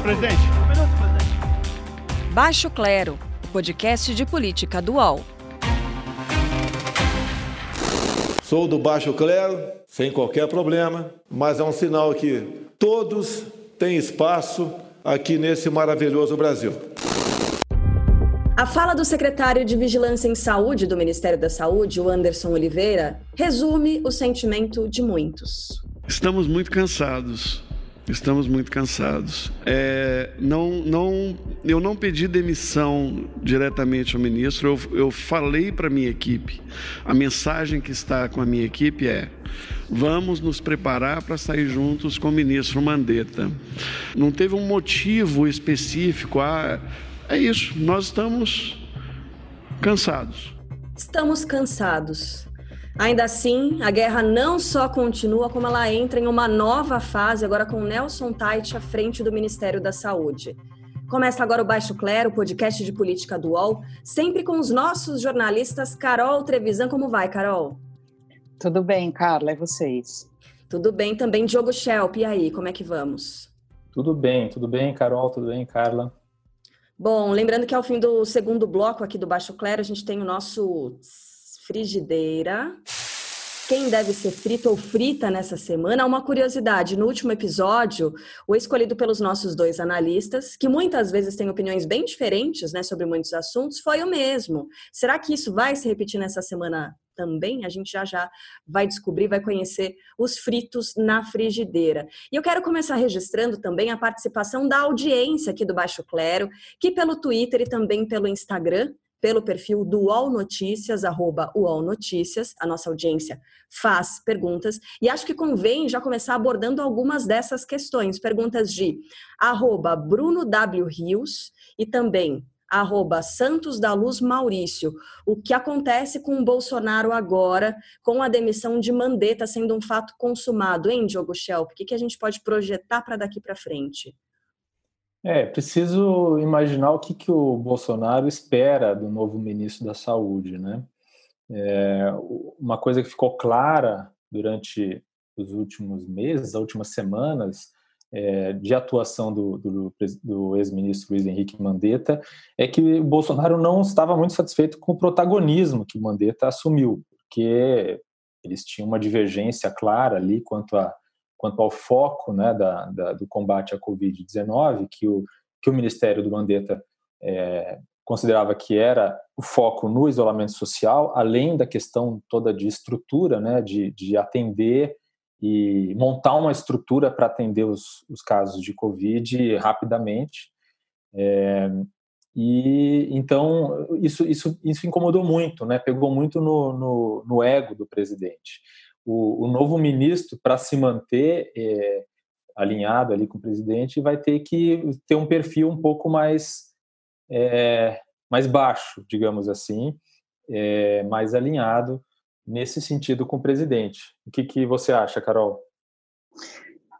presidente. Um minuto, presidente. Baixo Clero, o podcast de política dual. Sou do Baixo Clero, sem qualquer problema, mas é um sinal que todos têm espaço aqui nesse maravilhoso Brasil. A fala do secretário de Vigilância em Saúde do Ministério da Saúde, o Anderson Oliveira, resume o sentimento de muitos. Estamos muito cansados. Estamos muito cansados. É, não, não, eu não pedi demissão diretamente ao ministro, eu, eu falei para a minha equipe. A mensagem que está com a minha equipe é: vamos nos preparar para sair juntos com o ministro Mandetta. Não teve um motivo específico, ah, é isso, nós estamos cansados. Estamos cansados. Ainda assim, a guerra não só continua, como ela entra em uma nova fase, agora com Nelson Tait à frente do Ministério da Saúde. Começa agora o Baixo Clero, o podcast de política do UOL, sempre com os nossos jornalistas Carol Trevisan. Como vai, Carol? Tudo bem, Carla, e vocês? Tudo bem também, Diogo Schelp. E aí, como é que vamos? Tudo bem, tudo bem, Carol, tudo bem, Carla? Bom, lembrando que ao fim do segundo bloco aqui do Baixo Clero, a gente tem o nosso frigideira. Quem deve ser frito ou frita nessa semana? Uma curiosidade: no último episódio, o escolhido pelos nossos dois analistas, que muitas vezes têm opiniões bem diferentes né, sobre muitos assuntos, foi o mesmo. Será que isso vai se repetir nessa semana também? A gente já já vai descobrir, vai conhecer os fritos na frigideira. E eu quero começar registrando também a participação da audiência aqui do Baixo Clero, que pelo Twitter e também pelo Instagram pelo perfil do UOL Notícias, arroba UOL Notícias, a nossa audiência faz perguntas, e acho que convém já começar abordando algumas dessas questões, perguntas de arroba Bruno W. Rios e também arroba Santos da Luz Maurício. O que acontece com o Bolsonaro agora, com a demissão de Mandetta sendo um fato consumado, hein, Diogo Schelp? O que, que a gente pode projetar para daqui para frente? É, preciso imaginar o que, que o Bolsonaro espera do novo ministro da Saúde, né? É, uma coisa que ficou clara durante os últimos meses, as últimas semanas, é, de atuação do, do, do ex-ministro Luiz Henrique Mandetta é que o Bolsonaro não estava muito satisfeito com o protagonismo que o Mandetta assumiu, porque eles tinham uma divergência clara ali quanto a quanto ao foco né, da, da, do combate à Covid-19, que o, que o Ministério do Mandetta é, considerava que era o foco no isolamento social, além da questão toda de estrutura, né, de, de atender e montar uma estrutura para atender os, os, casos de Covid rapidamente. É, e então isso, isso, isso incomodou muito, né? pegou muito no, no, no ego do presidente o, o novo ministro, para se manter é, alinhado ali com o presidente, vai ter que ter um perfil um pouco mais, é, mais baixo, digamos assim, é, mais alinhado nesse sentido com o presidente. O que, que você acha, Carol?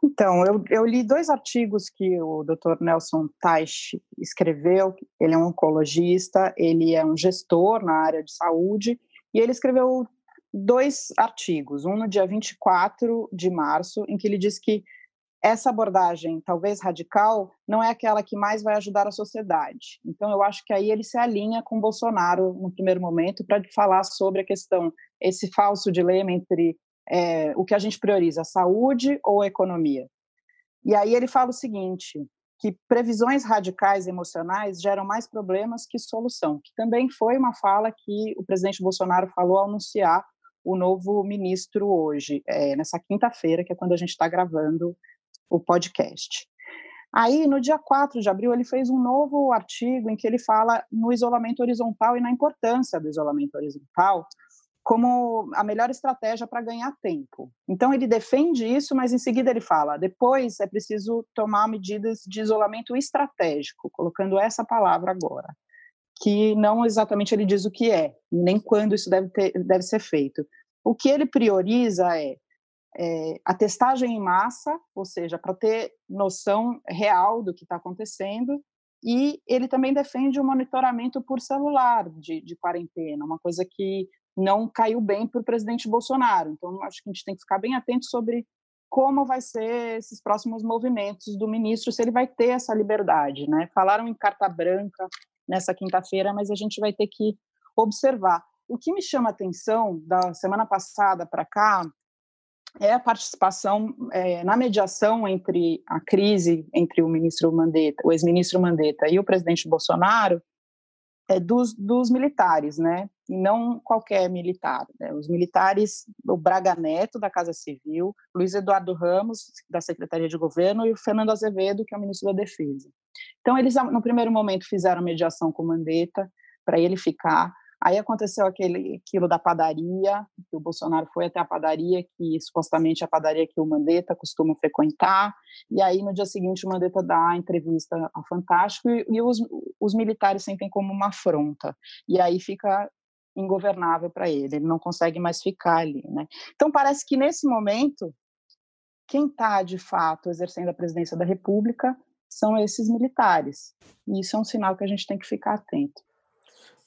Então, eu, eu, li dois artigos que o Dr. Nelson Teich escreveu. Ele é um oncologista, ele é um gestor na área de saúde, e ele escreveu dois artigos, um no dia 24 de março, em que ele diz que essa abordagem, talvez radical, não é aquela que mais vai ajudar a sociedade. Então, eu acho que aí ele se alinha com Bolsonaro no primeiro momento para falar sobre a questão, esse falso dilema entre é, o que a gente prioriza, saúde ou economia. E aí ele fala o seguinte, que previsões radicais emocionais geram mais problemas que solução, que também foi uma fala que o presidente Bolsonaro falou ao anunciar o novo ministro hoje, é, nessa quinta-feira, que é quando a gente está gravando o podcast. Aí, no dia 4 de abril, ele fez um novo artigo em que ele fala no isolamento horizontal e na importância do isolamento horizontal como a melhor estratégia para ganhar tempo. Então, ele defende isso, mas em seguida ele fala: depois é preciso tomar medidas de isolamento estratégico, colocando essa palavra agora que não exatamente ele diz o que é, nem quando isso deve, ter, deve ser feito. O que ele prioriza é, é a testagem em massa, ou seja, para ter noção real do que está acontecendo, e ele também defende o monitoramento por celular de, de quarentena, uma coisa que não caiu bem para o presidente Bolsonaro. Então, acho que a gente tem que ficar bem atento sobre como vai ser esses próximos movimentos do ministro, se ele vai ter essa liberdade, né? Falaram em carta branca nessa quinta-feira, mas a gente vai ter que observar. O que me chama a atenção da semana passada para cá é a participação é, na mediação entre a crise entre o ministro Mandetta, o ex-ministro Mandetta e o presidente Bolsonaro, é, dos, dos, militares, né? E não qualquer militar. Né? Os militares, o Braga Neto, da Casa Civil, Luiz Eduardo Ramos, da Secretaria de Governo, e o Fernando Azevedo, que é o ministro da Defesa. Então, eles, no primeiro momento, fizeram mediação com Mandetta para ele ficar. Aí aconteceu aquele, aquilo da padaria, que o Bolsonaro foi até a padaria, que supostamente é a padaria que o Mandetta costuma frequentar, e aí no dia seguinte o Mandetta dá a entrevista ao Fantástico e, e os, os militares sentem como uma afronta, e aí fica ingovernável para ele, ele não consegue mais ficar ali, né? Então parece que nesse momento quem está de fato exercendo a presidência da República são esses militares, e isso é um sinal que a gente tem que ficar atento.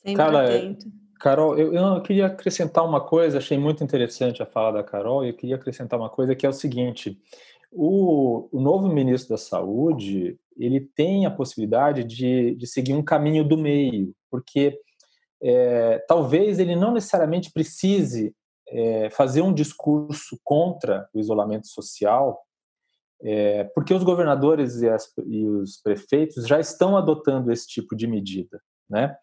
Sempre Cara, atento. Carol, eu, eu queria acrescentar uma coisa, achei muito interessante a fala da Carol, e eu queria acrescentar uma coisa que é o seguinte: o, o novo ministro da Saúde ele tem a possibilidade de, de seguir um caminho do meio, porque é, talvez ele não necessariamente precise é, fazer um discurso contra o isolamento social, é, porque os governadores e, as, e, os prefeitos já estão adotando esse tipo de medida, né?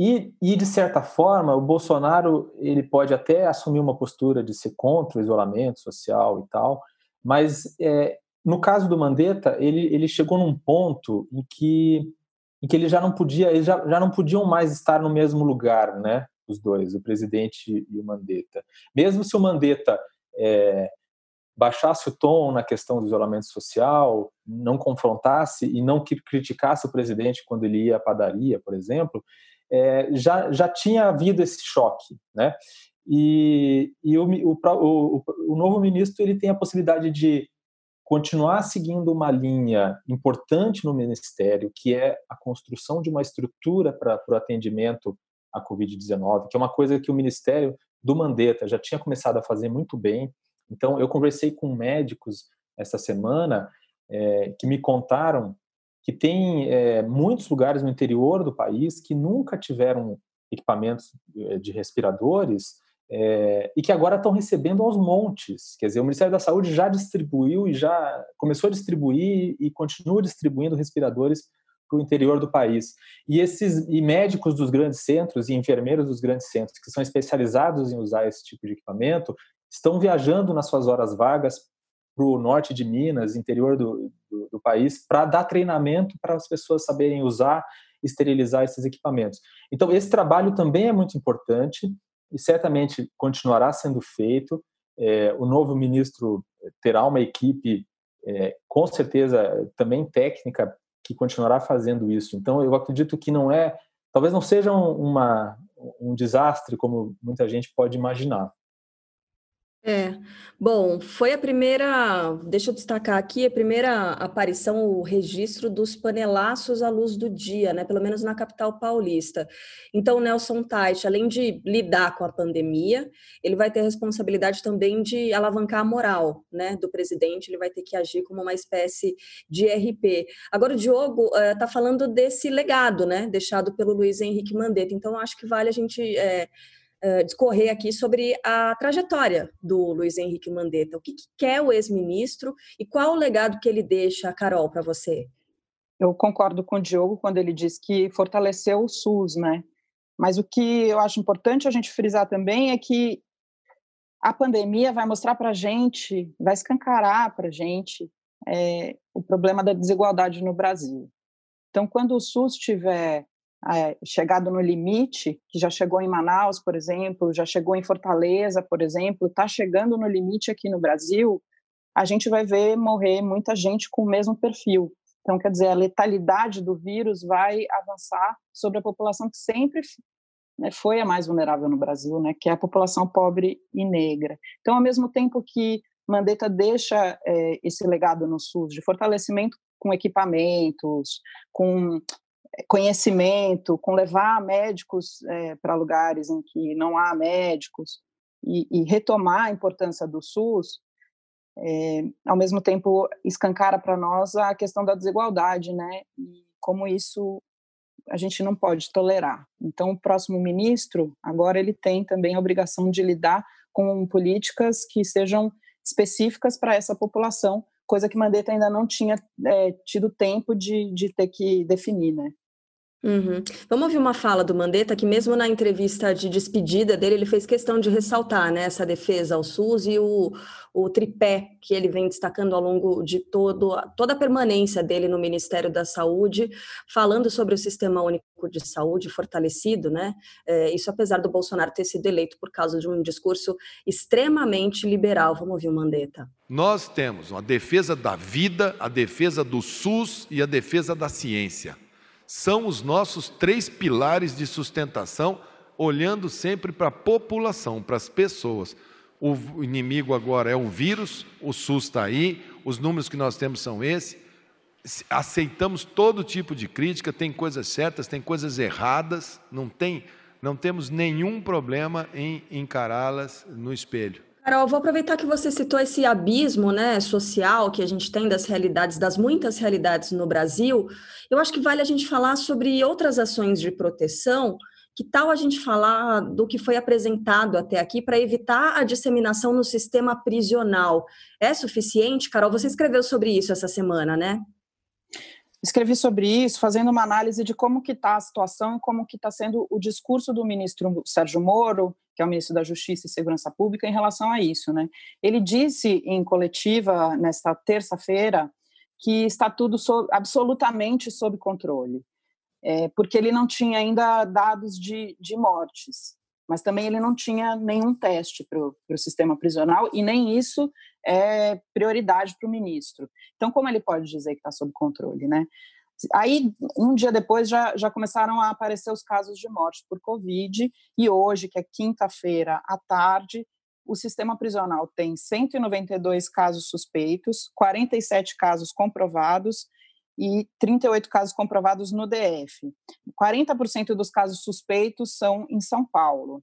E, e, de certa forma, o Bolsonaro ele pode até assumir uma postura de ser contra o isolamento social e tal, mas no caso do Mandetta, ele, ele chegou num ponto em que, em que ele já não podia, eles já, já não podiam mais estar no mesmo lugar, né? Os dois, o presidente e o Mandetta. Mesmo se o Mandetta é, baixasse o tom na questão do isolamento social, não confrontasse e não criticasse o presidente quando ele ia à padaria, por exemplo, é, já, já tinha havido esse choque, né? E, e o, o, o, o novo ministro ele tem a possibilidade de continuar seguindo uma linha importante no ministério, que é a construção de uma estrutura para o atendimento à Covid-19, que é uma coisa que o ministério do Mandetta já tinha começado a fazer muito bem, então, eu conversei com médicos essa semana é, que me contaram que tem é, muitos lugares no interior do país que nunca tiveram equipamentos é, de respiradores é, e que agora estão recebendo aos montes. Quer dizer, o Ministério da Saúde já distribuiu e já começou a distribuir e continua distribuindo respiradores para o interior do país. E esses e médicos dos grandes centros e enfermeiros dos grandes centros que são especializados em usar esse tipo de equipamento estão viajando nas suas horas vagas para o norte de Minas, interior do, do, do país, para dar treinamento para as pessoas saberem usar esterilizar esses equipamentos. Então, esse trabalho também é muito importante e certamente continuará sendo feito. É, o novo ministro terá uma equipe, é, com certeza, também técnica, que continuará fazendo isso. Então, eu acredito que não é, talvez não seja um, uma, um desastre como muita gente pode imaginar. É, bom, foi a primeira, deixa eu destacar aqui, a primeira aparição, o registro dos panelaços à luz do dia, né? Pelo menos na capital paulista. Então, Nelson Tait, além de lidar com a pandemia, ele vai ter a responsabilidade também de alavancar a moral, né, do presidente, ele vai ter que agir como uma espécie de RP. Agora, o Diogo está eh, falando desse legado, né, deixado pelo Luiz Henrique Mandetta, então acho que vale a gente. Uh, discorrer aqui sobre a trajetória do Luiz Henrique Mandetta. O que, que quer o ex-ministro e qual o legado que ele deixa, Carol, para você? Eu concordo com o Diogo quando ele diz que fortaleceu o SUS, né? Mas o que eu acho importante a gente frisar também é que a pandemia vai mostrar para a gente, vai escancarar para a gente é, o problema da desigualdade no Brasil. Então, quando o SUS tiver é, chegado no limite, que já chegou em Manaus, por exemplo, já chegou em Fortaleza, por exemplo, está chegando no limite aqui no Brasil, a gente vai ver morrer muita gente com o mesmo perfil. Então, quer dizer, a letalidade do vírus vai avançar sobre a população que sempre né, foi a mais vulnerável no Brasil, né, que é a população pobre e negra. Então, ao mesmo tempo que Mandetta deixa é, esse legado no SUS de fortalecimento com equipamentos, com conhecimento, com levar médicos é, para lugares em que não há médicos e, e, retomar a importância do SUS, é, ao mesmo tempo escancara para nós a questão da desigualdade, né? E como isso a gente não pode tolerar. Então, o próximo ministro, agora ele tem também a obrigação de lidar com políticas que sejam específicas para essa população, coisa que Mandetta ainda não tinha é, tido tempo de, de ter que definir, né? Uhum. Vamos ouvir uma fala do Mandetta, que mesmo na entrevista de despedida dele, ele fez questão de ressaltar né, essa defesa ao SUS e o, o tripé que ele vem destacando ao longo de todo, toda a permanência dele no Ministério da Saúde, falando sobre o Sistema Único de Saúde fortalecido, né? É, isso apesar do Bolsonaro ter sido eleito por causa de um discurso extremamente liberal. Vamos ouvir o Mandetta. Nós temos uma defesa da vida, a defesa do SUS e a defesa da ciência são os nossos três pilares de sustentação, olhando sempre para a população, para as pessoas. O inimigo agora é o vírus, o SUS está aí, os números que nós temos são esses. Aceitamos todo tipo de crítica, tem coisas certas, tem coisas erradas, não tem, não temos nenhum problema em encará-las no espelho. Carol, vou aproveitar que você citou esse abismo né, social que a gente tem das realidades, das muitas realidades no Brasil. Eu acho que vale a gente falar sobre outras ações de proteção. Que tal a gente falar do que foi apresentado até aqui para evitar a disseminação no sistema prisional? É suficiente, Carol? Você escreveu sobre isso essa semana, né? Escrevi sobre isso, fazendo uma análise de como que está a situação e como que está sendo o discurso do ministro Sérgio Moro que é o ministro da Justiça e Segurança Pública, em relação a isso. Né? Ele disse em coletiva, nesta terça-feira, que está tudo so, absolutamente sob controle, é, porque ele não tinha ainda dados de, de mortes, mas também ele não tinha nenhum teste para o sistema prisional e nem isso é prioridade para o ministro. Então, como ele pode dizer que está sob controle, né? Aí, um dia depois, já, já começaram a aparecer os casos de morte por Covid, e hoje, que é quinta-feira à tarde, o sistema prisional tem 192 casos suspeitos, 47 casos comprovados e 38 casos comprovados no DF. 40% dos casos suspeitos são em São Paulo.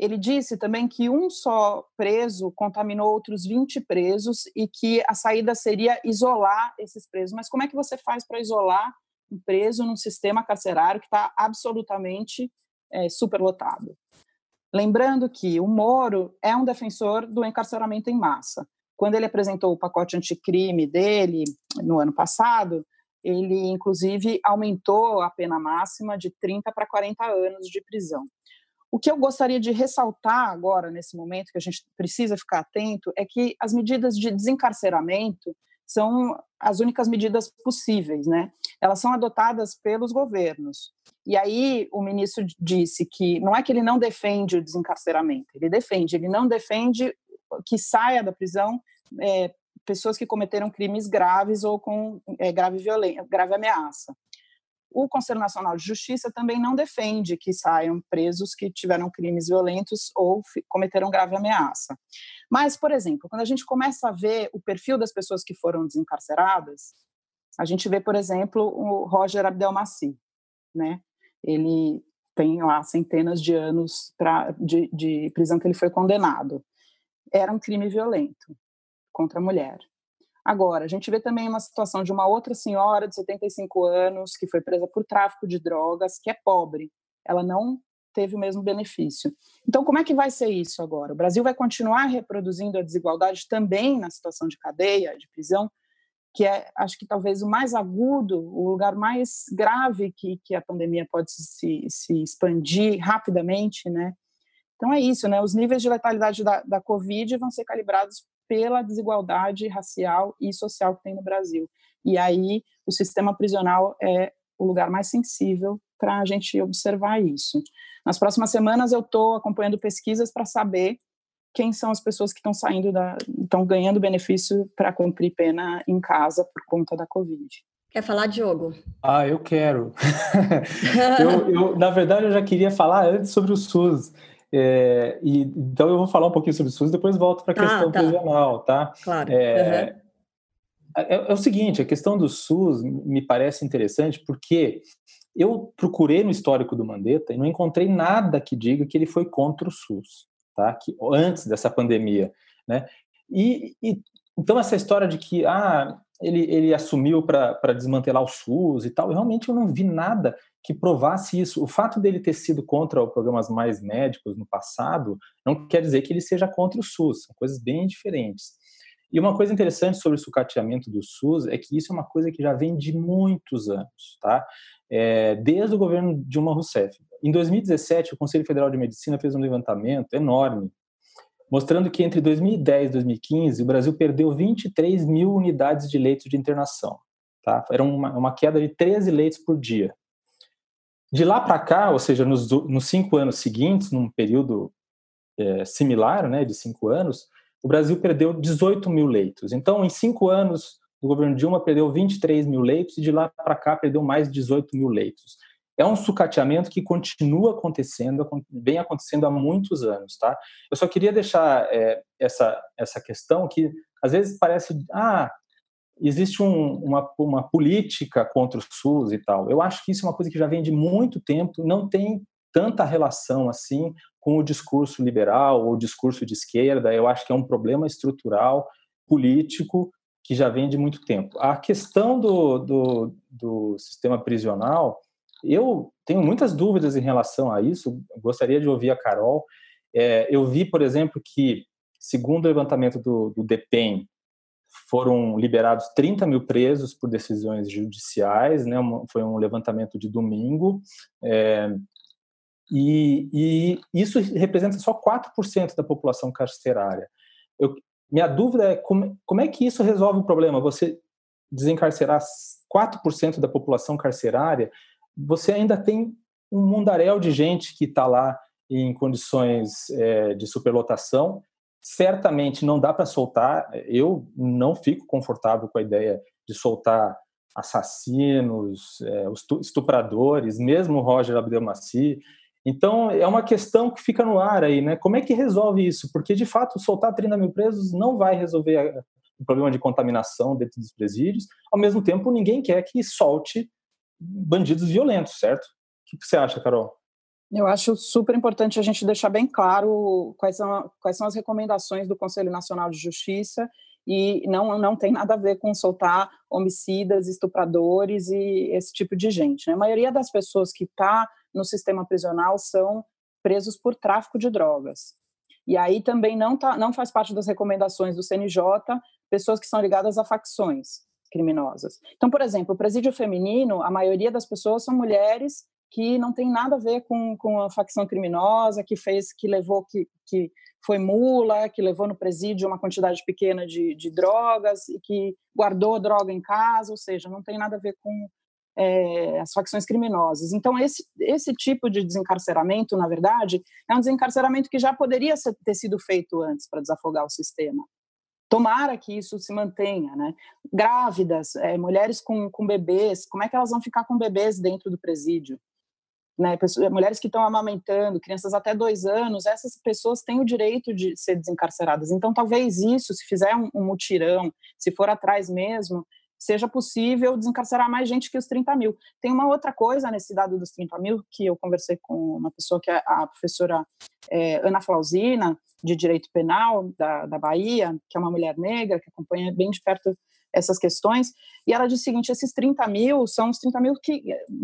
Ele disse também que um só preso contaminou outros 20 presos e que a saída seria isolar esses presos. Mas como é que você faz para isolar um preso num sistema carcerário que está absolutamente é, superlotado? Lembrando que o Moro é um defensor do encarceramento em massa. Quando ele apresentou o pacote anticrime dele no ano passado, ele inclusive aumentou a pena máxima de 30 para 40 anos de prisão. O que eu gostaria de ressaltar agora, nesse momento, que a gente precisa ficar atento, é que as medidas de desencarceramento são as únicas medidas possíveis, né? Elas são adotadas pelos governos. E aí o ministro disse que não é que ele não defende o desencarceramento, ele defende, ele não defende que saia da prisão é, pessoas que cometeram crimes graves ou com é, grave violência, grave ameaça. O Conselho Nacional de Justiça também não defende que saiam presos que tiveram crimes violentos ou cometeram grave ameaça. Mas, por exemplo, quando a gente começa a ver o perfil das pessoas que foram desencarceradas, a gente vê, por exemplo, o Roger Abdelmaci, né? Ele tem lá centenas de anos pra, de, de prisão que ele foi condenado. Era um crime violento contra a mulher. Agora, a gente vê também uma situação de uma outra senhora de 75 anos que foi presa por tráfico de drogas, que é pobre. Ela não teve o mesmo benefício. Então, como é que vai ser isso agora? O Brasil vai continuar reproduzindo a desigualdade também na situação de cadeia, de prisão, que é, acho que talvez o mais agudo, o lugar mais grave que, que a pandemia pode se, se expandir rapidamente, né? Então é isso, né? Os níveis de letalidade da, da Covid vão ser calibrados pela desigualdade racial e social que tem no Brasil. E aí o sistema prisional é o lugar mais sensível para a gente observar isso. Nas próximas semanas eu estou acompanhando pesquisas para saber quem são as pessoas que estão saindo da, estão ganhando benefício para cumprir pena em casa por conta da Covid. Quer falar, Diogo? Ah, eu quero. eu, eu, na verdade, eu já queria falar antes sobre o SUS. É, e, então eu vou falar um pouquinho sobre o SUS, depois volto para a questão ah, tá. prisional, tá? Claro. É, uhum. é, é, o seguinte, a questão do SUS me parece interessante porque eu procurei no histórico do Mandetta e não encontrei nada que diga que ele foi contra o SUS, tá? Que antes dessa pandemia, né? E, e Então, essa história de que ah, ele, ele assumiu para desmantelar o SUS e tal, realmente eu não vi nada que provasse isso. O fato dele ter sido contra os programas mais médicos no passado não quer dizer que ele seja contra o SUS, são coisas bem diferentes. E uma coisa interessante sobre o sucateamento do SUS é que isso é uma coisa que já vem de muitos anos, tá? É, desde o governo Dilma Rousseff. Em 2017, o Conselho Federal de Medicina fez um levantamento enorme, mostrando que entre 2010 e 2015, o Brasil perdeu 23 mil unidades de leitos de internação. Tá? Era uma, uma queda de 13 leitos por dia. De lá para cá, ou seja, nos, nos, cinco anos seguintes, num período é, similar, né, de cinco anos, o Brasil perdeu 18 mil leitos. Então, em cinco anos do governo Dilma, perdeu 23 mil leitos e de lá para cá perdeu mais 18 mil leitos. É um sucateamento que continua acontecendo, vem acontecendo há muitos anos, tá? Eu só queria deixar é, essa, essa questão que às vezes parece, ah, existe um, uma, uma política contra o SUS e tal. Eu acho que isso é uma coisa que já vem de muito tempo, não tem tanta relação assim com o discurso liberal ou o discurso de esquerda. Eu acho que é um problema estrutural, político, que já vem de muito tempo. A questão do, do, do sistema prisional, eu tenho muitas dúvidas em relação a isso. Gostaria de ouvir a Carol. É, eu vi, por exemplo, que, segundo o levantamento do, do DEPEN, foram liberados 30 mil presos por decisões judiciais, né? foi um levantamento de domingo, é, e, e, isso representa só 4% da população carcerária. Eu, minha dúvida é como, como é que isso resolve o problema? Você desencarcerar 4% da população carcerária, você ainda tem um mundaréu de gente que está lá em condições é, de superlotação certamente não dá para soltar. Eu não fico confortável com a ideia de soltar assassinos, é, estupradores, mesmo Roger Abdelmaci. Então, é uma questão que fica no ar aí, né? Como é que resolve isso? Porque, de fato, soltar 30 mil presos não vai resolver o problema de contaminação dentro dos presídios. Ao mesmo tempo, ninguém quer que solte bandidos violentos, certo? O que você acha, Carol? Eu acho super importante a gente deixar bem claro quais são, quais são as recomendações do Conselho Nacional de Justiça e não, não tem nada a ver com soltar homicidas, estupradores e esse tipo de gente. Né? A maioria das pessoas que está no sistema prisional são presos por tráfico de drogas. E aí também não, tá, não faz parte das recomendações do CNJ pessoas que são ligadas a facções criminosas. Então, por exemplo, o presídio feminino, a maioria das pessoas são mulheres que não tem nada a ver com, com a facção criminosa que fez, que levou, que, que foi mula, que levou no presídio uma quantidade pequena de, de drogas e que guardou droga em casa, ou seja, não tem nada a ver com é, as facções criminosas. Então, esse, esse tipo de desencarceramento, na verdade, é um desencarceramento que já poderia ser, ter sido feito antes para desafogar o sistema. Tomara que isso se mantenha, né? Grávidas, é, mulheres com, com bebês, como é que elas vão ficar com bebês dentro do presídio? Né, pessoas, mulheres que estão amamentando, crianças até dois anos, essas pessoas têm o direito de ser desencarceradas. Então, talvez isso, se fizer um, um mutirão, se for atrás mesmo, seja possível desencarcerar mais gente que os 30 mil. Tem uma outra coisa nesse dado dos 30 mil, que eu conversei com uma pessoa que é a professora é, Ana Flausina, de Direito Penal da, da Bahia, que é uma mulher negra, que acompanha bem de perto essas questões, e ela diz o seguinte, esses 30 mil são os 30 mil que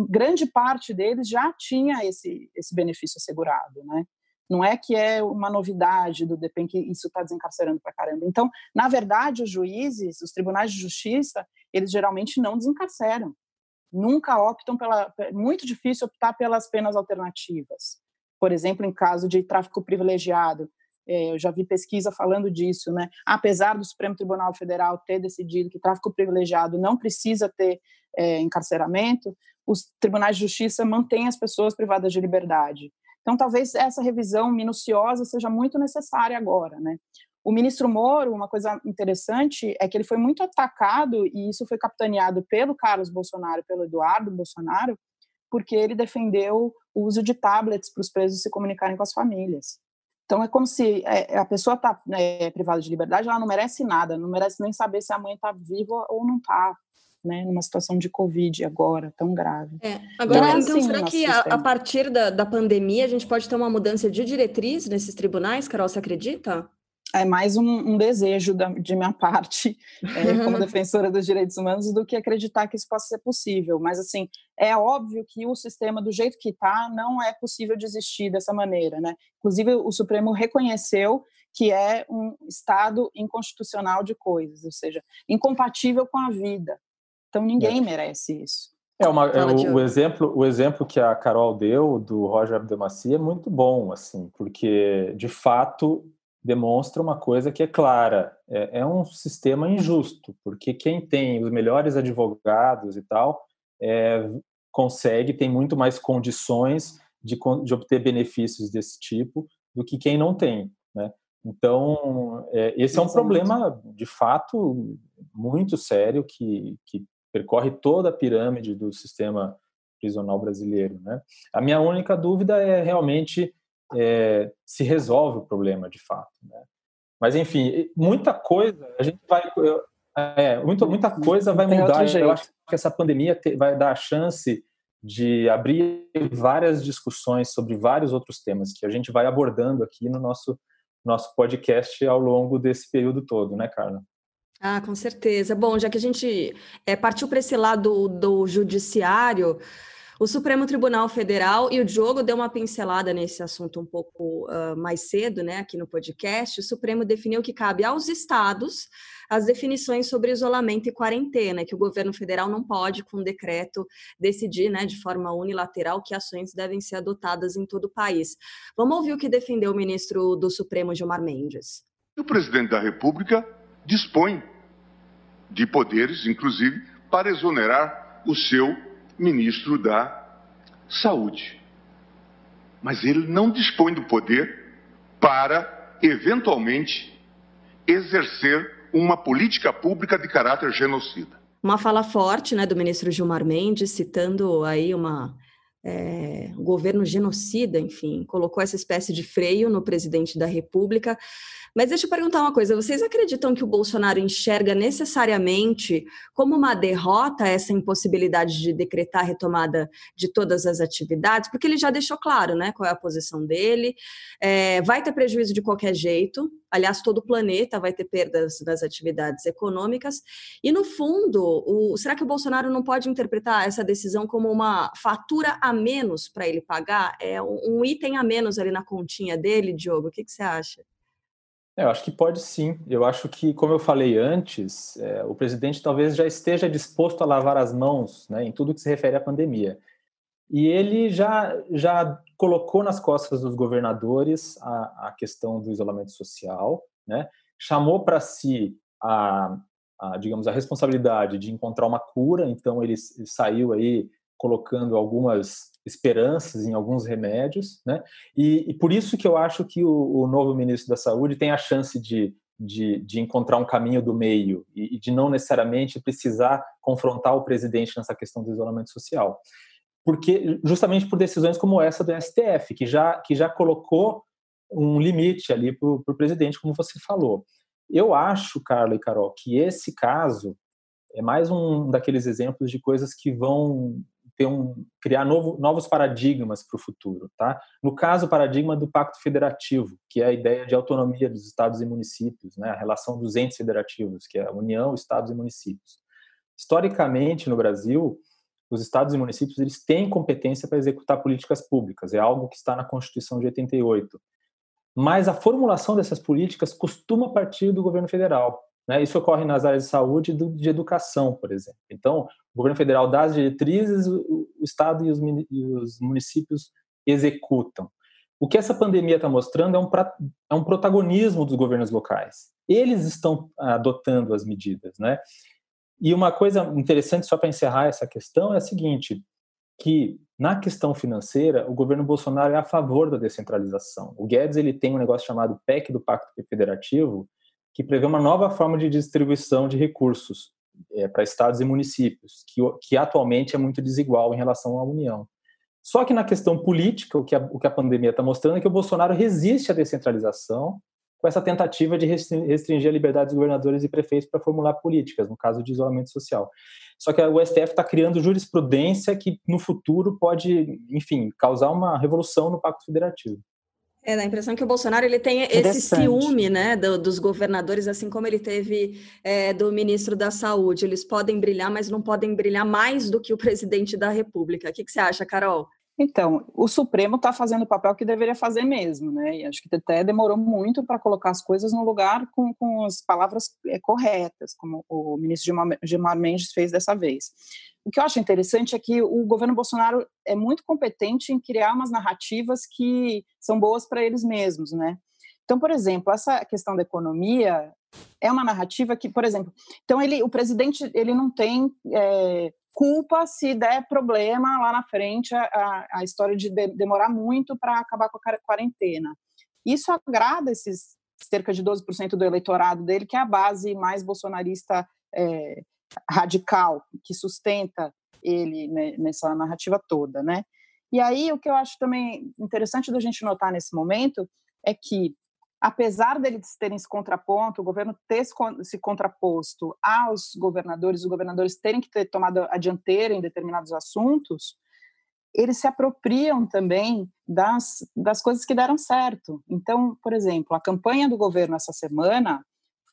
grande parte deles já tinha esse, esse benefício assegurado, né? Não é que é uma novidade do DEPEN que isso está desencarcerando para caramba. Então, na verdade, os juízes, os tribunais de justiça, eles geralmente não desencarceram. Nunca optam pela. Muito difícil optar pelas penas alternativas. Por exemplo, em caso de tráfico privilegiado, eu já vi pesquisa falando disso, né? Apesar do Supremo Tribunal Federal ter decidido que tráfico privilegiado não precisa ter é, encarceramento, os tribunais de justiça mantêm as pessoas privadas de liberdade. Então, talvez essa revisão minuciosa seja muito necessária agora, né? O ministro Moro, uma coisa interessante é que ele foi muito atacado, e isso foi capitaneado pelo Carlos Bolsonaro, pelo Eduardo Bolsonaro, porque ele defendeu o uso de tablets para os presos se comunicarem com as famílias. Então é como se é, a pessoa está né, privada de liberdade, ela não merece nada, não merece nem saber se a mãe está viva ou não está, né, numa situação de Covid agora tão grave. É. Agora, então, então assim, será que a, a, partir da, da pandemia a gente pode ter uma mudança de diretriz nesses tribunais, Carol, você acredita? É mais um, um desejo da, de minha parte, é, como defensora dos direitos humanos, do que acreditar que isso possa ser possível. Mas, assim, é óbvio que o sistema, do jeito que está, não é possível desistir dessa maneira, né? Inclusive, o Supremo reconheceu que é um estado inconstitucional de coisas, ou seja, incompatível com a vida. Então, ninguém é. merece isso. É, uma, é o, o, exemplo, o exemplo que a Carol deu do Roger Abdelmaci é muito bom, assim, porque de fato demonstra uma coisa que é clara: é, é um sistema injusto, porque quem tem os melhores advogados e tal é, consegue, tem muito mais condições de, de, obter benefícios desse tipo do que quem não tem, né? Então, é, esse é um problema, de fato, muito sério que, que percorre toda a pirâmide do sistema prisional brasileiro. Né? A minha única dúvida é realmente é, se resolve o problema de fato. Né? Mas enfim, muita coisa a gente vai, é, muita, muita coisa vai mudar. Eu acho que essa pandemia vai dar a chance de abrir várias discussões sobre vários outros temas que a gente vai abordando aqui no nosso nosso podcast ao longo desse período todo, né, Carla? Ah, com certeza. Bom, já que a gente é, partiu para esse lado do judiciário, o Supremo Tribunal Federal, e o Diogo deu uma pincelada nesse assunto um pouco uh, mais cedo, né, aqui no podcast, o Supremo definiu que cabe aos estados as definições sobre isolamento e quarentena, que o governo federal não pode, com decreto, decidir né, de forma unilateral que ações devem ser adotadas em todo o país. Vamos ouvir o que defendeu o ministro do Supremo, Gilmar Mendes. O presidente da República dispõe de poderes, inclusive, para exonerar o seu ministro da Saúde. Mas ele não dispõe do poder para, eventualmente, exercer uma política pública de caráter genocida. Uma fala forte né, do ministro Gilmar Mendes, citando aí uma é, um governo genocida, enfim, colocou essa espécie de freio no presidente da República. Mas deixa eu perguntar uma coisa: vocês acreditam que o Bolsonaro enxerga necessariamente como uma derrota essa impossibilidade de decretar a retomada de todas as atividades? Porque ele já deixou claro, né, qual é a posição dele. É, vai ter prejuízo de qualquer jeito. Aliás, todo o planeta vai ter perdas nas atividades econômicas. E no fundo, o, será que o Bolsonaro não pode interpretar essa decisão como uma fatura a menos para ele pagar? É um, item a menos ali na continha dele, Diogo? O que, que você acha? É, eu acho que pode sim. Eu acho que, como eu falei antes, é, o presidente talvez já esteja disposto a lavar as mãos né, em tudo que se refere à pandemia. E ele já, já colocou nas costas dos governadores a, a questão do isolamento social, né? chamou para si a, a, digamos, a responsabilidade de encontrar uma cura, então ele saiu aí colocando algumas esperanças em alguns remédios, né? E, e por isso que eu acho que o, o, novo ministro da Saúde tem a chance de, de, de encontrar um caminho do meio e, e, de não necessariamente precisar confrontar o presidente nessa questão do isolamento social, porque justamente por decisões como essa do STF, que já que já colocou um limite ali para o presidente, como você falou. Eu acho, Carla e Carol, que esse caso é mais um daqueles exemplos de coisas que vão ter um, criar novo, novos paradigmas para o futuro. Tá? No caso, o paradigma do Pacto Federativo, que é a ideia de autonomia dos estados e municípios, né? a relação dos entes federativos, que é a União, estados e municípios. Historicamente, no Brasil, os estados e municípios eles têm competência para executar políticas públicas, é algo que está na Constituição de 88. Mas a formulação dessas políticas costuma partir do governo federal. Né? Isso ocorre nas áreas de saúde e de educação, por exemplo. Então, o governo federal dá as diretrizes, o Estado e os, os municípios executam. O que essa pandemia está mostrando é um, é um protagonismo dos governos locais. Eles estão adotando as medidas. Né? E uma coisa interessante, só para encerrar essa questão, é a seguinte, que na questão financeira, o governo Bolsonaro é a favor da descentralização. O Guedes ele tem um negócio chamado PEC do Pacto Federativo, que prevê uma nova forma de distribuição de recursos é, para estados e municípios, que, que atualmente é muito desigual em relação à União. Só que na questão política, o que a, o que a pandemia está mostrando é que o Bolsonaro resiste à descentralização com essa tentativa de restringir a liberdade dos governadores e prefeitos para formular políticas, no caso de isolamento social. Só que o STF está criando jurisprudência que, no futuro, pode, enfim, causar uma revolução no Pacto Federativo. É, dá a impressão que o Bolsonaro ele tem esse ciúme né, do, dos governadores, assim como ele teve é, do ministro da Saúde. Eles podem brilhar, mas não podem brilhar mais do que o presidente da República. O que, que você acha, Carol? Então, o Supremo está fazendo o papel que deveria fazer mesmo, né? E acho que até demorou muito para colocar as coisas no lugar com, com as palavras é, corretas, como o ministro Gilmar Mendes fez dessa vez. O que eu acho interessante é que o governo Bolsonaro é muito competente em criar umas narrativas que são boas para eles mesmos, né? Então, por exemplo, essa questão da economia é uma narrativa que, por exemplo, então ele, o presidente, ele não tem é, culpa se der problema lá na frente a, a, história de, de demorar muito para acabar com a quarentena. Isso agrada esses cerca de 12% do eleitorado dele, que é a base mais bolsonarista é, radical, que sustenta ele nessa narrativa toda, né? E aí o que eu acho também interessante da gente notar nesse momento é que apesar deles terem se contraponto, o governo ter se contraposto aos governadores, os governadores terem que ter tomado a dianteira em determinados assuntos, eles se apropriam também das, das coisas que deram certo. Então, por exemplo, a campanha do governo essa semana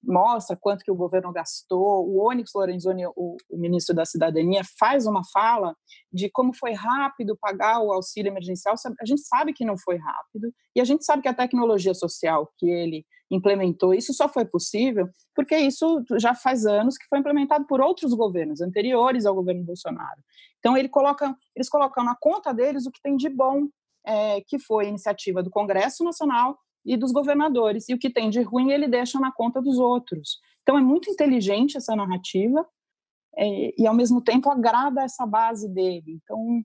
mostra quanto que o governo gastou. O Onyx Lorenzoni, o, o, ministro da Cidadania, faz uma fala de como foi rápido pagar o auxílio emergencial. A gente sabe que não foi rápido e a gente sabe que a tecnologia social que ele implementou, isso só foi possível porque isso já faz anos que foi implementado por outros governos anteriores ao governo Bolsonaro. Então ele coloca, eles colocam na conta deles o que tem de bom, é, que foi iniciativa do Congresso Nacional e dos governadores. E o que tem de ruim ele deixa na conta dos outros. Então é muito inteligente essa narrativa é, e ao mesmo tempo agrada essa base dele. Então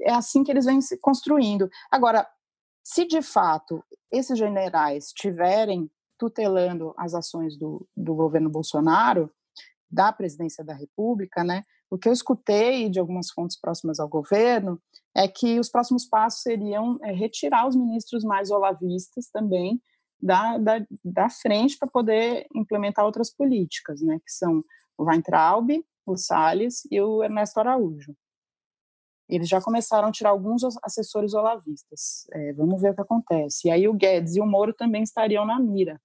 é assim que eles vêm se construindo. Agora, se de fato esses generais estiverem tutelando as ações do, do governo Bolsonaro, da presidência da República, né, o que eu escutei de algumas fontes próximas ao governo é que os próximos passos seriam é, retirar os ministros mais olavistas também da, da, da frente para poder implementar outras políticas, né, que são o Weintraub, o Salles e o Ernesto Araújo. Eles já começaram a tirar alguns assessores olavistas. É, vamos ver o que acontece. E aí o Guedes e o Moro também estariam na mira.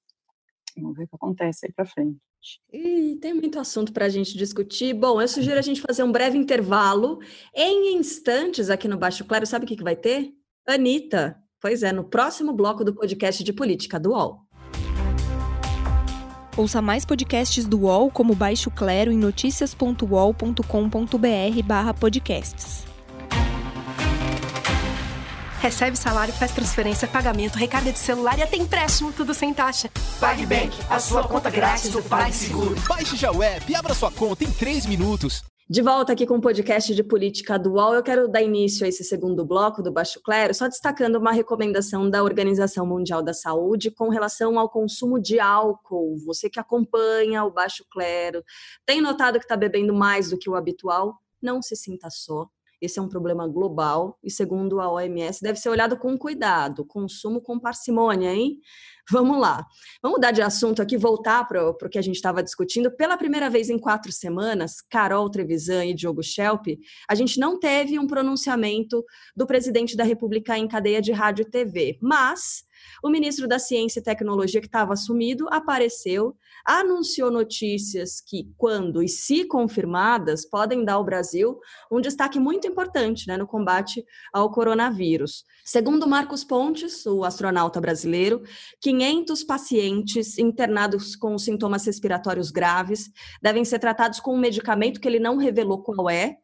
Vamos ver o que acontece aí para frente. E tem muito assunto para a gente discutir. Bom, eu sugiro a gente fazer um breve intervalo. Em instantes, aqui no Baixo Claro, sabe o que, que vai ter? Anitta. Pois é, no próximo bloco do podcast de política do UOL. Ouça mais podcasts do UOL como Baixo Clero em noticias.uol.com.br barra podcasts. Recebe salário, faz transferência, pagamento, recarga de celular e até empréstimo, tudo sem taxa. PagBank, a sua conta grátis do PagSeguro. Baixe já o app e abra sua conta em 3 minutos. De volta aqui com o podcast de política dual, eu quero dar início a esse segundo bloco do Baixo Clero, só destacando uma recomendação da Organização Mundial da Saúde com relação ao consumo de álcool. Você que acompanha o Baixo Clero, tem notado que está bebendo mais do que o habitual? Não se sinta só. Esse é um problema global e, segundo a OMS, deve ser olhado com cuidado, consumo com parcimônia, hein? Vamos lá. Vamos mudar de assunto aqui, voltar para o que a gente estava discutindo. Pela primeira vez em quatro semanas, Carol Trevisan e Diogo Schelp, a gente não teve um pronunciamento do presidente da República em cadeia de rádio e TV, mas o ministro da Ciência e Tecnologia, que estava assumido, apareceu, anunciou notícias que, quando e se confirmadas, podem dar ao Brasil um destaque muito importante né, no combate ao coronavírus. Segundo Marcos Pontes, o astronauta brasileiro, 500 pacientes internados com sintomas respiratórios graves devem ser tratados com um medicamento que ele não revelou qual é,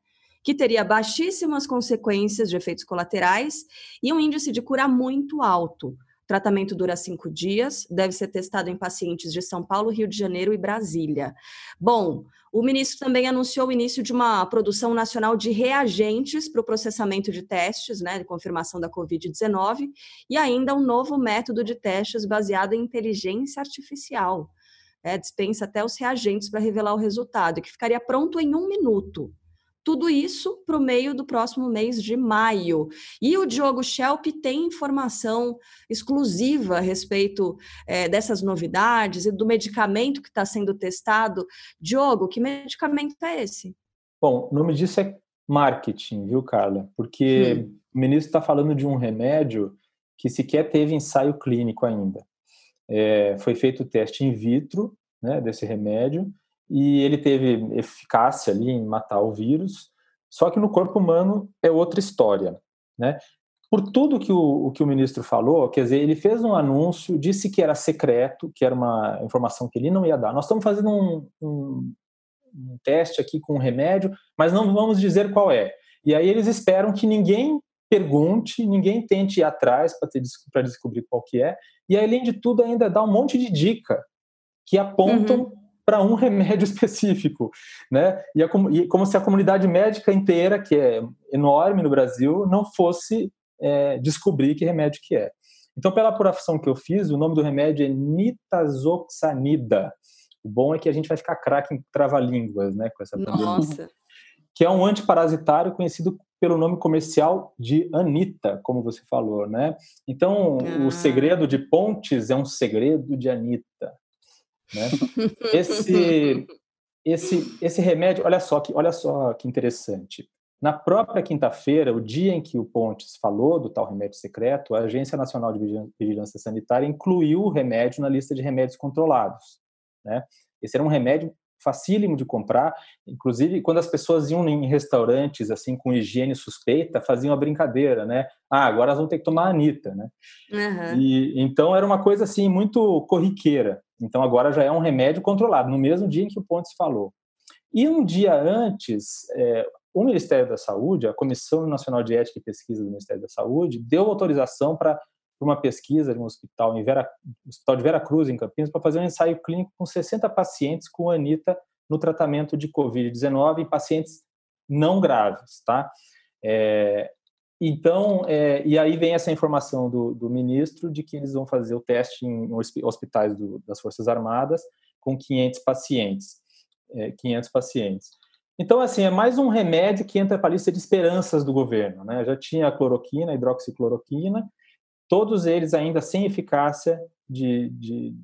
que teria baixíssimas consequências de efeitos colaterais e um índice de cura muito alto. Tratamento dura cinco dias, deve ser testado em pacientes de São Paulo, Rio de Janeiro e Brasília. Bom, o ministro também anunciou o início de uma produção nacional de reagentes para o processamento de testes, né, de confirmação da Covid-19, e ainda um novo método de testes baseado em inteligência artificial. É, dispensa até os reagentes para revelar o resultado, que ficaria pronto em um minuto. Tudo isso para o meio do próximo mês de maio. E o Diogo Schelp tem informação exclusiva a respeito é, dessas novidades e do medicamento que está sendo testado. Diogo, que medicamento é esse? Bom, o nome disso é marketing, viu, Carla? Porque hum. o ministro está falando de um remédio que sequer teve ensaio clínico ainda. É, foi feito o teste in vitro né, desse remédio e ele teve eficácia ali em matar o vírus, só que no corpo humano é outra história. Né? Por tudo que o, o, que o ministro falou, quer dizer, ele fez um anúncio, disse que era secreto, que era uma informação que ele não ia dar. Nós estamos fazendo um, um, um teste aqui com um remédio, mas não vamos dizer qual é. E aí eles esperam que ninguém pergunte, ninguém tente ir atrás para descobrir qual que é. E além de tudo, ainda dá um monte de dica que apontam uhum. Para um remédio específico, né? E, a, e, como se a comunidade médica inteira, que é enorme no Brasil, não fosse é, descobrir que remédio que é. Então, pela apuração que eu fiz, o nome do remédio é nitazoxanida. O bom é que a gente vai ficar craque em trava-línguas, né, com essa pandemia. Nossa. Que é um antiparasitário conhecido pelo nome comercial de Anita, como você falou, né? Então, ah. o segredo de Pontes é um segredo de Anita, né? Esse esse esse remédio, olha só que olha só que interessante. Na própria quinta-feira, o dia em que o Pontes falou do tal remédio secreto, a Agência Nacional de Vigilância Sanitária incluiu o remédio na lista de remédios controlados. Né? Esse era um remédio facílimo de comprar, inclusive quando as pessoas iam em restaurantes assim com higiene suspeita, faziam a brincadeira, né? Ah, agora elas vão ter que tomar a Anitta, né? Uhum. E então era uma coisa assim muito corriqueira. Então agora já é um remédio controlado no mesmo dia em que o Pontes falou. E um dia antes, é, o Ministério da Saúde, a Comissão Nacional de Ética e Pesquisa do Ministério da Saúde, deu autorização para uma pesquisa de um hospital, em Vera, hospital de Vera Cruz, em Campinas, para fazer um ensaio clínico com 60 pacientes com anita no tratamento de Covid-19 em pacientes não graves, tá? É, então, é, e aí vem essa informação do, do, ministro de que eles vão fazer o teste em hospitais do, das Forças Armadas com 500 pacientes, é, 500 pacientes. Então, assim, é mais um remédio que entra para a lista de esperanças do governo. Né? Já tinha a cloroquina, a hidroxicloroquina, todos eles ainda sem eficácia de, de,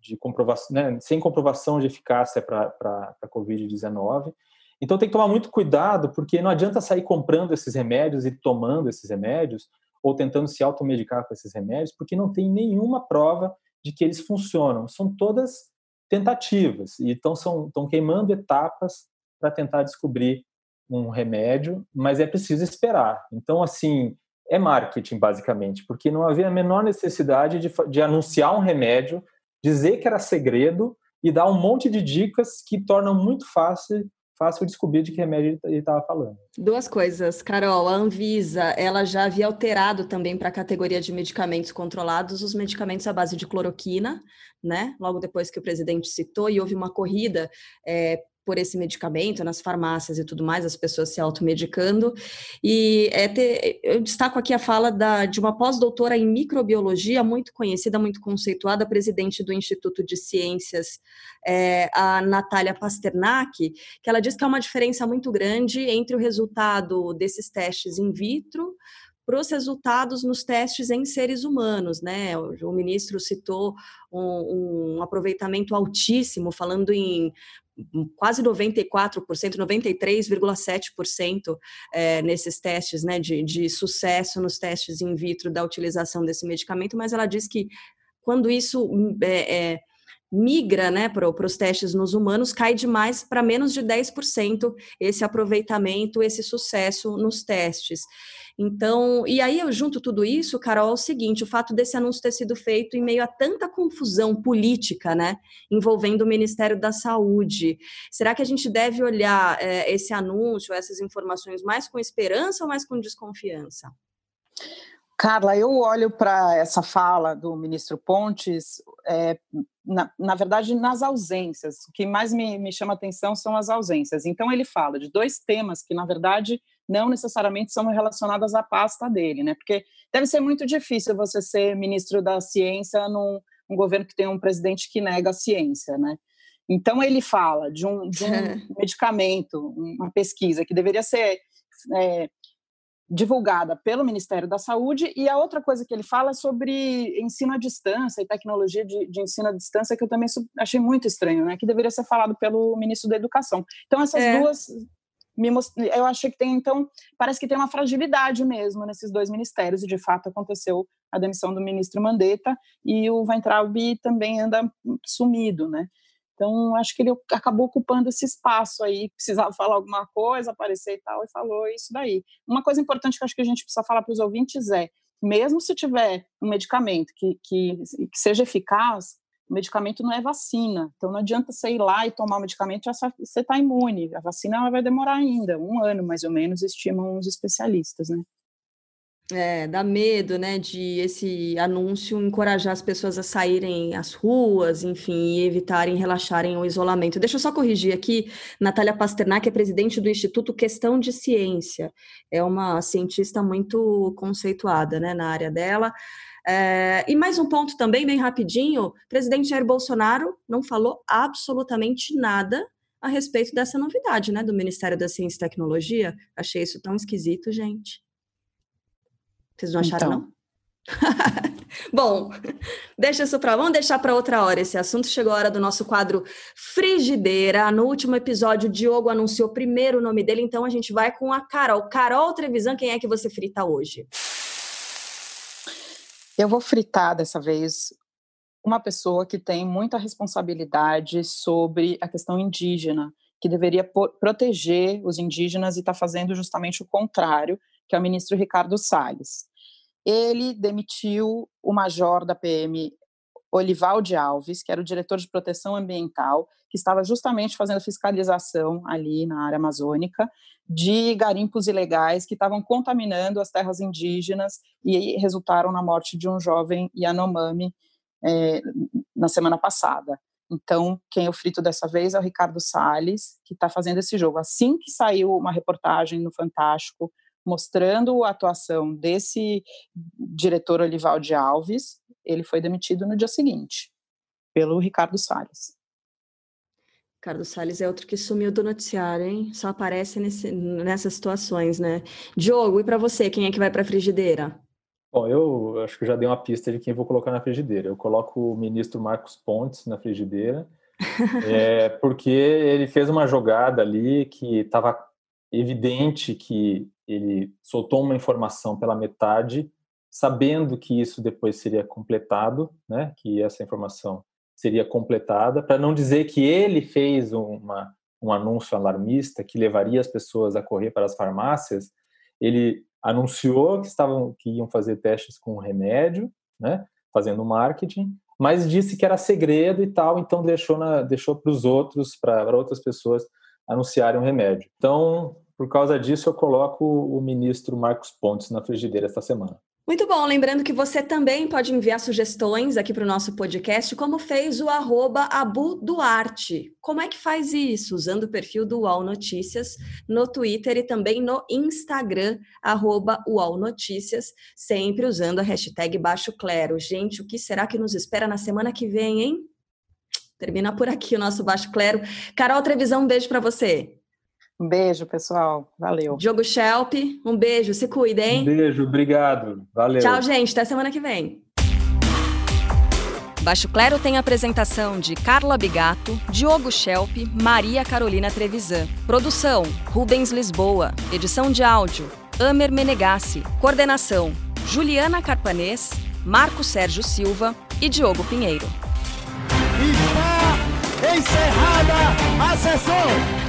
de comprovação, né? sem comprovação de eficácia para a Covid-19. Então, tem que tomar muito cuidado, porque não adianta sair comprando esses remédios e tomando esses remédios, ou tentando se automedicar com esses remédios, porque não tem nenhuma prova de que eles funcionam. São todas tentativas, e então são, estão queimando etapas para tentar descobrir um remédio, mas é preciso esperar. Então, assim, é marketing, basicamente, porque não havia a menor necessidade de, de anunciar um remédio, dizer que era segredo e dar um monte de dicas que tornam muito fácil fácil descobrir de que remédio ele estava falando. Duas coisas, Carol. A Anvisa, ela já havia alterado também para a categoria de medicamentos controlados os medicamentos à base de cloroquina, né? Logo depois que o presidente citou, e houve uma corrida é, por esse medicamento nas farmácias e tudo mais, as pessoas se automedicando. E é ter, eu destaco aqui a fala da, de uma pós-doutora em microbiologia, muito conhecida, muito conceituada, presidente do Instituto de Ciências, é, a Natália Pasternak, que ela diz que há uma diferença muito grande entre o resultado desses testes in vitro para os resultados nos testes em seres humanos, né? O, ministro citou um, um aproveitamento altíssimo, falando em quase 94%, 93,7% é, nesses testes né, de, de sucesso nos testes in vitro da utilização desse medicamento, mas ela diz que quando isso é, é, migra né, para os testes nos humanos, cai demais para menos de 10% esse aproveitamento, esse sucesso nos testes. Então, e aí eu junto tudo isso, Carol, é o seguinte, o fato desse anúncio ter sido feito em meio a tanta confusão política, né, envolvendo o Ministério da Saúde. Será que a gente deve olhar é, esse anúncio, essas informações mais com esperança ou mais com desconfiança? Carla, eu olho para essa fala do ministro Pontes, é, na, na, verdade, nas ausências. O que mais me, me chama atenção são as ausências. Então, ele fala de dois temas que, na verdade, não necessariamente são relacionados à pasta dele, né? Porque deve ser muito difícil você ser ministro da ciência num um governo que tem um presidente que nega a ciência, né? Então, ele fala de um, de um medicamento, uma pesquisa que deveria ser. É, divulgada pelo Ministério da Saúde, e a outra coisa que ele fala é sobre ensino à distância e tecnologia de, de ensino à distância, que eu também achei muito estranho, né? Que deveria ser falado pelo ministro da Educação. Então, essas é. duas most... eu achei que tem, então, parece que tem uma fragilidade mesmo nesses dois ministérios, e de fato aconteceu a demissão do ministro Mandetta, e o Weintraub também anda sumido, né? Então, acho que ele acabou ocupando esse espaço aí, precisava falar alguma coisa, aparecer e tal, e falou isso daí. Uma coisa importante que acho que a gente precisa falar para os ouvintes é, mesmo se tiver um medicamento que, que, que seja eficaz, o medicamento não é vacina. Então, não adianta você ir lá e tomar o medicamento e você está imune. A vacina ela vai demorar ainda, um ano mais ou menos, estimam os especialistas, né? É, dá medo, né, de esse anúncio encorajar as pessoas a saírem às ruas, enfim, e evitarem relaxarem o isolamento. Deixa eu só corrigir aqui, Natália Pasternak é presidente do Instituto Questão de Ciência, é uma cientista muito conceituada, né, na área dela. É, e mais um ponto também, bem rapidinho, presidente Jair Bolsonaro não falou absolutamente nada a respeito dessa novidade, né, do Ministério da Ciência e Tecnologia. Achei isso tão esquisito, gente. Vocês não acharam, então. não? Bom, deixa isso para vamos deixar para outra hora esse assunto. Chegou a hora do nosso quadro Frigideira. No último episódio, o Diogo anunciou primeiro o nome dele, então a gente vai com a Carol. Carol Trevisan, quem é que você frita hoje? Eu vou fritar dessa vez uma pessoa que tem muita responsabilidade sobre a questão indígena, que deveria proteger os indígenas e está fazendo justamente o contrário, que é o ministro Ricardo Salles. Ele demitiu o major da PM, Olivaldi Alves, que era o diretor de proteção ambiental, que estava justamente fazendo fiscalização ali na área amazônica de garimpos ilegais que estavam contaminando as terras indígenas e resultaram na morte de um jovem Yanomami é, na semana passada. Então, quem eu frito dessa vez é o Ricardo Salles, que está fazendo esse jogo. Assim que saiu uma reportagem no Fantástico mostrando a atuação desse diretor Olivaldi Alves, ele foi demitido no dia seguinte, pelo Ricardo Salles. Ricardo Salles é outro que sumiu do noticiário, hein? Só aparece nesse, nessas situações, né? Diogo, e para você, quem é que vai para a frigideira? Bom, eu acho que já dei uma pista de quem vou colocar na frigideira. Eu coloco o ministro Marcos Pontes na frigideira, é, porque ele fez uma jogada ali que estava evidente que ele soltou uma informação pela metade, sabendo que isso depois seria completado, né, que essa informação seria completada, para não dizer que ele fez uma, um anúncio alarmista que levaria as pessoas a correr para as farmácias, ele anunciou que estavam que iam fazer testes com remédio, né, fazendo marketing, mas disse que era segredo e tal, então deixou na, deixou para os outros, para outras pessoas anunciarem o remédio. Então, por causa disso, eu coloco o ministro Marcos Pontes na frigideira esta semana. Muito bom, lembrando que você também pode enviar sugestões aqui para o nosso podcast, como fez o arroba Abu Duarte. Como é que faz isso? Usando o perfil do UOL Notícias no Twitter e também no Instagram, arroba UOL Notícias, sempre usando a hashtag Baixo Clero. Gente, o que será que nos espera na semana que vem, hein? Termina por aqui o nosso Baixo Clero. Carol Trevisão, um beijo para você. Um beijo, pessoal. Valeu. Diogo Schelp, um beijo. Se cuidem. Um beijo, obrigado. Valeu. Tchau, gente. Até semana que vem. Baixo Clero tem a apresentação de Carla Bigato, Diogo Schelp, Maria Carolina Trevisan. Produção: Rubens Lisboa. Edição de áudio: Amer Menegassi. Coordenação: Juliana Carpanês, Marco Sérgio Silva e Diogo Pinheiro. Está encerrada a sessão!